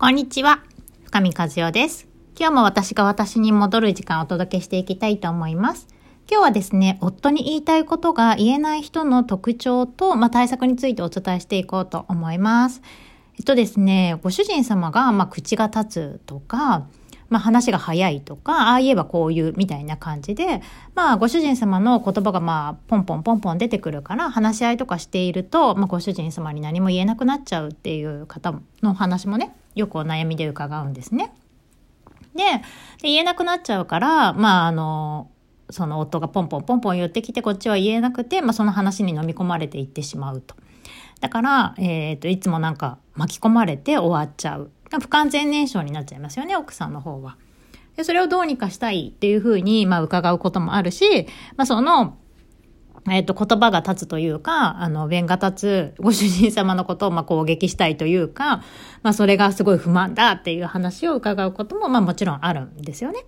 こんにちは。深見和代です。今日も私が私に戻る時間をお届けしていきたいと思います。今日はですね、夫に言いたいことが言えない人の特徴と、まあ、対策についてお伝えしていこうと思います。えっとですね、ご主人様が、まあ、口が立つとか、まあ、話が早いとか、ああ言えばこういうみたいな感じで、まあ、ご主人様の言葉がまあ、ポンポンポンポン出てくるから、話し合いとかしていると、まあ、ご主人様に何も言えなくなっちゃうっていう方の話もね、よくお悩みで伺うんですね。で、で言えなくなっちゃうから、まあ、あの、その夫がポンポンポンポン言ってきて、こっちは言えなくて、まあ、その話に飲み込まれていってしまうと。だから、えっ、ー、と、いつもなんか巻き込まれて終わっちゃう。不完全燃焼になっちゃいますよね、奥さんの方は。でそれをどうにかしたいっていうふうに、まあ、伺うこともあるし、まあ、その、えっ、と、言葉が立つというか、あの、弁が立つご主人様のことを、まあ、攻撃したいというか、まあ、それがすごい不満だっていう話を伺うことも、まあ、もちろんあるんですよね。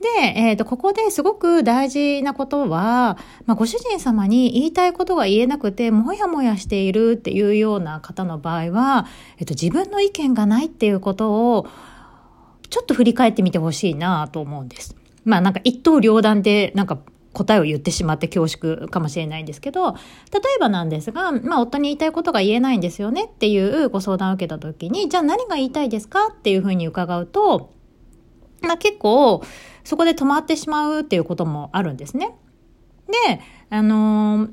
で、えっ、ー、と、ここですごく大事なことは、まあ、ご主人様に言いたいことが言えなくて、もやもやしているっていうような方の場合は、えっ、ー、と、自分の意見がないっていうことを、ちょっと振り返ってみてほしいなと思うんです。まあ、なんか一刀両断で、なんか答えを言ってしまって恐縮かもしれないんですけど、例えばなんですが、まあ、夫に言いたいことが言えないんですよねっていうご相談を受けた時に、じゃあ何が言いたいですかっていうふうに伺うと、まあ、結構、そこで止まってしまうっていうこともあるんですね。で、あのー、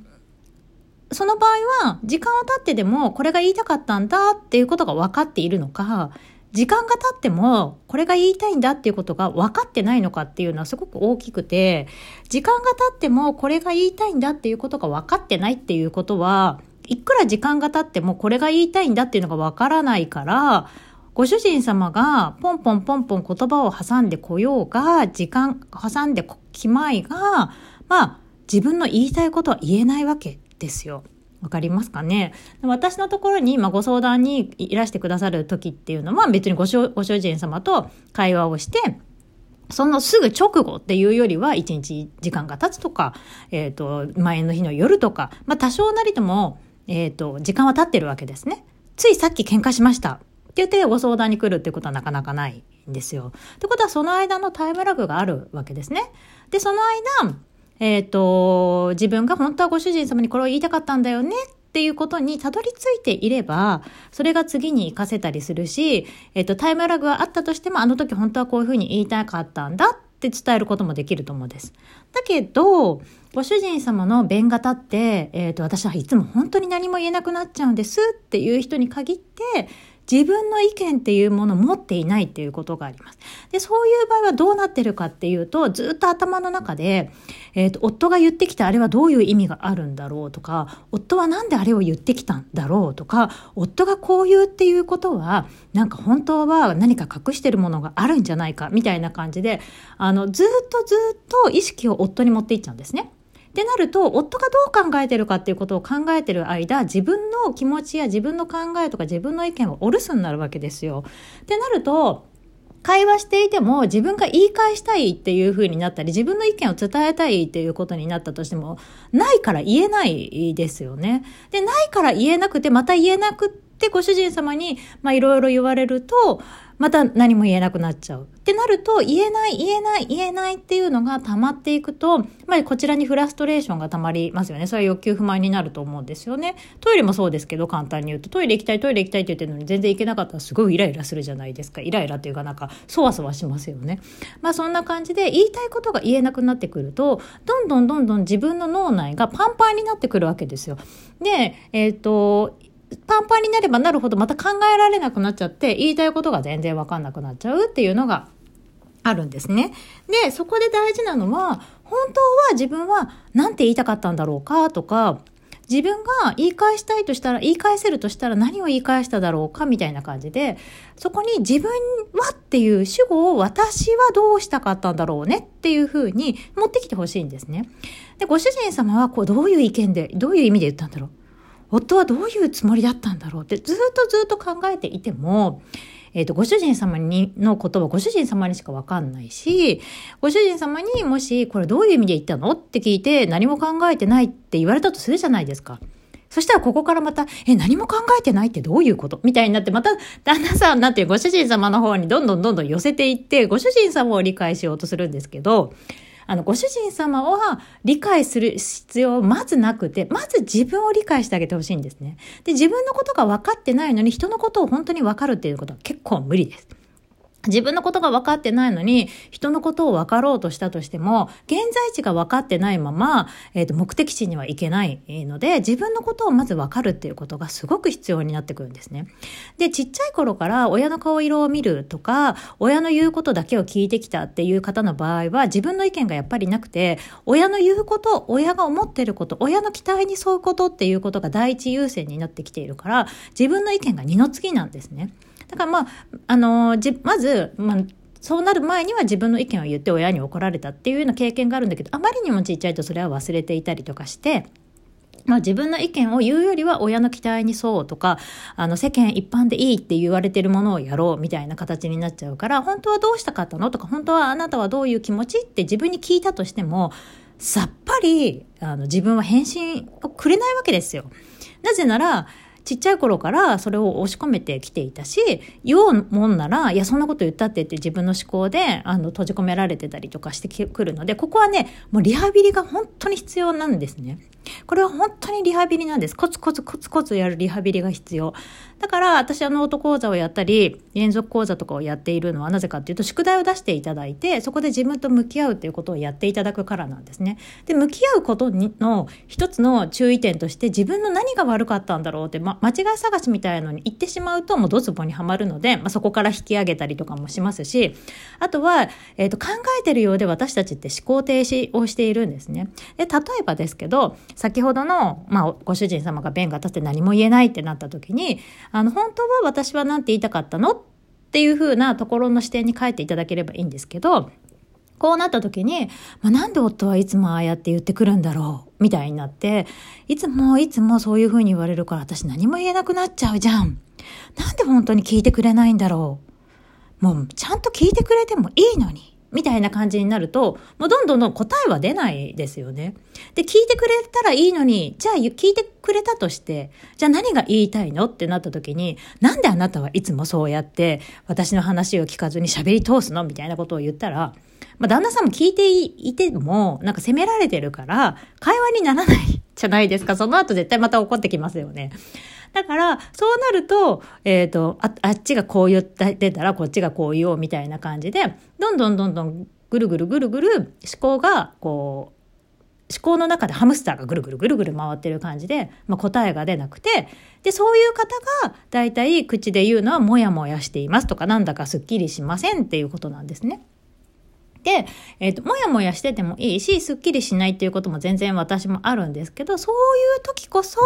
その場合は、時間を経ってでも、これが言いたかったんだっていうことが分かっているのか、時間が経っても、これが言いたいんだっていうことが分かってないのかっていうのはすごく大きくて、時間が経っても、これが言いたいんだっていうことが分かってないっていうことは、いくら時間が経っても、これが言いたいんだっていうのが分からないから、ご主人様がポンポンポンポン言葉を挟んでこようが、時間挟んできまいが、まあ、自分の言いたいことは言えないわけですよ。わかりますかね？私のところに、まあ、ご相談にいらしてくださる時っていうのは別にご主ご主人様と会話をして、そのすぐ直後っていうよりは、一日時間が経つとか、えっ、ー、と、前の日の夜とか、まあ、多少なりとも、えっ、ー、と、時間は経ってるわけですね。ついさっき喧嘩しました。って言ってご相談に来るってことはなかなかないんですよ。ってことはその間のタイムラグがあるわけですね。で、その間、えっ、ー、と、自分が本当はご主人様にこれを言いたかったんだよねっていうことにたどり着いていれば、それが次に活かせたりするし、えっ、ー、と、タイムラグがあったとしても、あの時本当はこういうふうに言いたかったんだって伝えることもできると思うんです。だけど、ご主人様の弁が立って、えっ、ー、と、私はいつも本当に何も言えなくなっちゃうんですっていう人に限って、自分の意見っていうものを持っていないっていうことがあります。で、そういう場合はどうなってるかっていうと、ずっと頭の中で、えっ、ー、と、夫が言ってきたあれはどういう意味があるんだろうとか、夫はなんであれを言ってきたんだろうとか、夫がこう言うっていうことは、なんか本当は何か隠してるものがあるんじゃないか、みたいな感じで、あの、ずっとずっと意識を夫に持っていっちゃうんですね。ってなると、夫がどう考えてるかっていうことを考えてる間、自分の気持ちや自分の考えとか自分の意見をお留守になるわけですよ。ってなると、会話していても自分が言い返したいっていう風になったり、自分の意見を伝えたいっていうことになったとしても、ないから言えないですよね。で、ないから言えなくて、また言えなくってご主人様に、まあいろいろ言われると、また何も言えなくなっちゃう。ってなると、言えない、言えない、言えないっていうのが溜まっていくと、まあ、こちらにフラストレーションが溜まりますよね。それは欲求不満になると思うんですよね。トイレもそうですけど、簡単に言うと、トイレ行きたい、トイレ行きたいって言ってるのに全然行けなかったらすごいイライラするじゃないですか。イライラっていうかなんか、そわそわしますよね。まあ、そんな感じで、言いたいことが言えなくなってくると、どんどんどんどん自分の脳内がパンパンになってくるわけですよ。で、えっ、ー、と、パンパンになればなるほどまた考えられなくなっちゃって言いたいことが全然わかんなくなっちゃうっていうのがあるんですね。で、そこで大事なのは本当は自分は何て言いたかったんだろうかとか自分が言い返したいとしたら、言い返せるとしたら何を言い返しただろうかみたいな感じで、そこに自分はっていう主語を私はどうしたかったんだろうねっていうふうに持ってきてほしいんですね。で、ご主人様はこうどういう意見で、どういう意味で言ったんだろう夫はどういうつもりだったんだろうってずっとずっと考えていても、えっ、ー、と、ご主人様にのことはご主人様にしかわかんないし、ご主人様にもし、これどういう意味で言ったのって聞いて何も考えてないって言われたとするじゃないですか。そしたらここからまた、え、何も考えてないってどういうこと？みたいになって、また旦那さんなんていうご主人様の方にどんどんどんどん寄せていって、ご主人様を理解しようとするんですけど、あの、ご主人様は理解する必要まずなくて、まず自分を理解してあげてほしいんですね。で、自分のことが分かってないのに人のことを本当に分かるっていうことは結構無理です。自分のことが分かってないのに、人のことを分かろうとしたとしても、現在地が分かってないまま、えっ、ー、と、目的地には行けないので、自分のことをまず分かるっていうことがすごく必要になってくるんですね。で、ちっちゃい頃から親の顔色を見るとか、親の言うことだけを聞いてきたっていう方の場合は、自分の意見がやっぱりなくて、親の言うこと、親が思ってること、親の期待に沿うことっていうことが第一優先になってきているから、自分の意見が二の次なんですね。だからまあ、あのじ、まず、まあ、そうなる前には自分の意見を言って親に怒られたっていうような経験があるんだけど、あまりにもちっちゃいとそれは忘れていたりとかして、まあ自分の意見を言うよりは親の期待に沿うとか、あの世間一般でいいって言われてるものをやろうみたいな形になっちゃうから、本当はどうしたかったのとか、本当はあなたはどういう気持ちって自分に聞いたとしても、さっぱりあの自分は返信をくれないわけですよ。なぜなら、ちっちゃい頃からそれを押し込めてきていたし、言おうもんなら、いや、そんなこと言ったってって自分の思考で、あの、閉じ込められてたりとかしてくるので、ここはね、もうリハビリが本当に必要なんですね。これは本当にリハビリなんです。コツコツコツコツやるリハビリが必要。だから私あのート講座をやったり、連続講座とかをやっているのはなぜかっていうと、宿題を出していただいて、そこで自分と向き合うっていうことをやっていただくからなんですね。で、向き合うことの一つの注意点として、自分の何が悪かったんだろうって、ま、間違い探しみたいなのに行ってしまうと、もうドツボにはまるので、まあ、そこから引き上げたりとかもしますし、あとは、えっ、ー、と、考えてるようで私たちって思考停止をしているんですね。で、例えばですけど、先ほどの、まあ、ご主人様が弁が立って何も言えないってなった時に、あの、本当は私は何て言いたかったの？っていう風なところの視点に変えていただければいいんですけど、こうなった時に、まあ、なんで夫はいつもああやって言ってくるんだろう？みたいになって、いつもいつもそういう風に言われるから私何も言えなくなっちゃうじゃん。なんで本当に聞いてくれないんだろう？もうちゃんと聞いてくれてもいいのに。みたいな感じになると、もうどんどんどん答えは出ないですよね。で、聞いてくれたらいいのに、じゃあ聞いてくれたとして、じゃあ何が言いたいのってなった時に、なんであなたはいつもそうやって私の話を聞かずに喋り通すのみたいなことを言ったら、まあ、旦那さんも聞いていても、なんか責められてるから、会話にならないじゃないですか。その後絶対また怒ってきますよね。だから、そうなると、えっ、ー、とあ、あっちがこう言ってたらこっちがこう言おうみたいな感じで、どんどんどんどんぐるぐるぐるぐる思考がこう、思考の中でハムスターがぐるぐるぐるぐる回ってる感じで、まあ、答えが出なくて、で、そういう方が大体口で言うのはもやもやしていますとかなんだかすっきりしませんっていうことなんですね。で、えっ、ー、と、もやもやしててもいいし、すっきりしないっていうことも全然私もあるんですけど、そういう時こそ、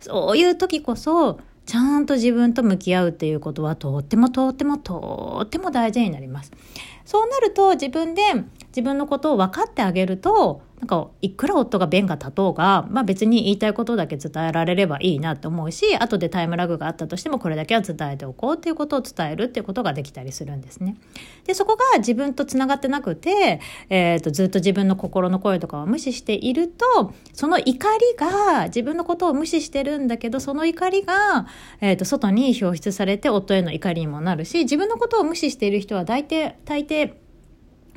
そういう時こそ、ちゃんと自分と向き合うっていうことはとってもとってもとっても大事になります。そうなると自分で自分のことを分かってあげるとなんかいくら夫が弁が立とうが、まあ、別に言いたいことだけ伝えられればいいなと思うし後でタイムラグがあったとしてもこれだけは伝えておこうっていうことを伝えるっていうことができたりするんですね。でそこが自分とつながってなくて、えーと、ずっと自分の心の声とかを無視しているとその怒りが自分のことを無視してるんだけどその怒りが、えーと、外に表出されて夫への怒りにもなるし自分のことを無視している人は大抵大抵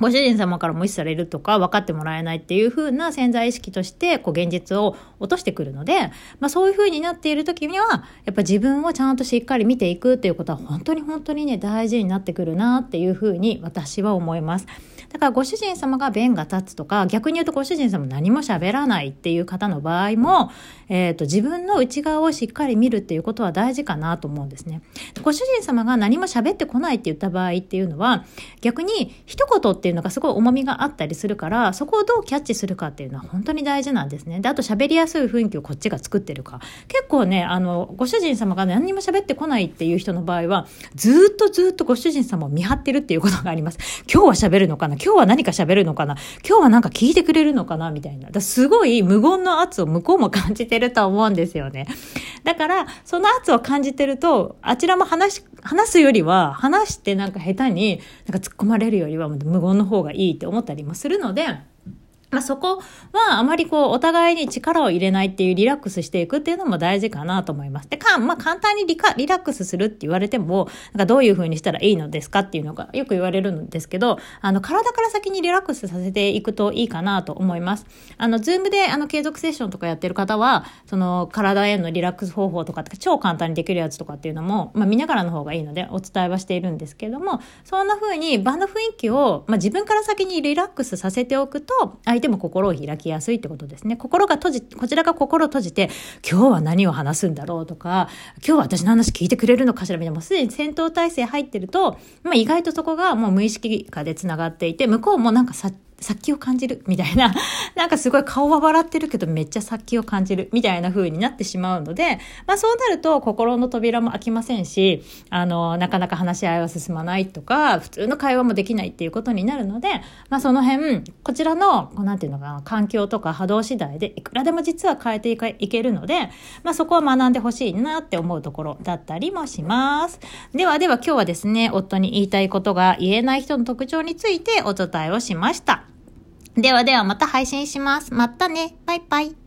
ご主人様から無視されるとか分かってもらえないっていう風な潜在意識としてこう現実を落としてくるので、まあ、そういう風になっている時にはやっぱ自分をちゃんとしっかり見ていくっていうことは本当に本当にね大事になってくるなっていう風に私は思います。だからご主人様が弁が立つとか、逆に言うとご主人様何も喋らないっていう方の場合も、えっ、ー、と、自分の内側をしっかり見るっていうことは大事かなと思うんですね。ご主人様が何も喋ってこないって言った場合っていうのは、逆に一言っていうのがすごい重みがあったりするから、そこをどうキャッチするかっていうのは本当に大事なんですね。で、あと喋りやすそういう雰囲気をこっちが作ってるか。結構ね、あの、ご主人様が何にも喋ってこないっていう人の場合は、ずっとずっとご主人様を見張ってるっていうことがあります。今日は喋るのかな？今日は何か喋るのかな？今日はなんか聞いてくれるのかな？みたいな。だすごい無言の圧を向こうも感じてると思うんですよね。だから、その圧を感じてると、あちらも話、話すよりは、話してなんか下手に、なんか突っ込まれるよりは無言の方がいいって思ったりもするので、まあ、そこはあまりこうお互いに力を入れないっていうリラックスしていくっていうのも大事かなと思います。で、かん、まあ、簡単にリカリラックスするって言われても、なんかどういう風にしたらいいのですかっていうのがよく言われるんですけど、あの、体から先にリラックスさせていくといいかなと思います。あの、 Zoom であの、継続セッションとかやってる方は、その、体へのリラックス方法とかって超簡単にできるやつとかっていうのも、まあ、見ながらの方がいいのでお伝えはしているんですけれども、そんな風に場の雰囲気を、まあ、自分から先にリラックスさせておくと、相手も心を開きやすいってことですね。心が閉じ、こちらが心を閉じて、今日は何を話すんだろうとか、今日は私の話聞いてくれるのかしらみたいな、もうすでに戦闘態勢入ってると、まあ意外とそこがもう無意識下で繋がっていて、向こうもなんか察、殺気を感じるみたいな、なんかすごい顔は笑ってるけどめっちゃ殺気を感じるみたいな風になってしまうので、まあそうなると心の扉も開きませんし、あの、なかなか話し合いは進まないとか、普通の会話もできないっていうことになるので、まあその辺、こちらの、こうなんていうのかな、環境とか波動次第でいくらでも実は変えていけるので、まあそこは学んでほしいなって思うところだったりもします。ではでは今日はですね、夫に言いたいことが言えない人の特徴についてお伝えをしました。ではではまた配信します。またね。バイバイ。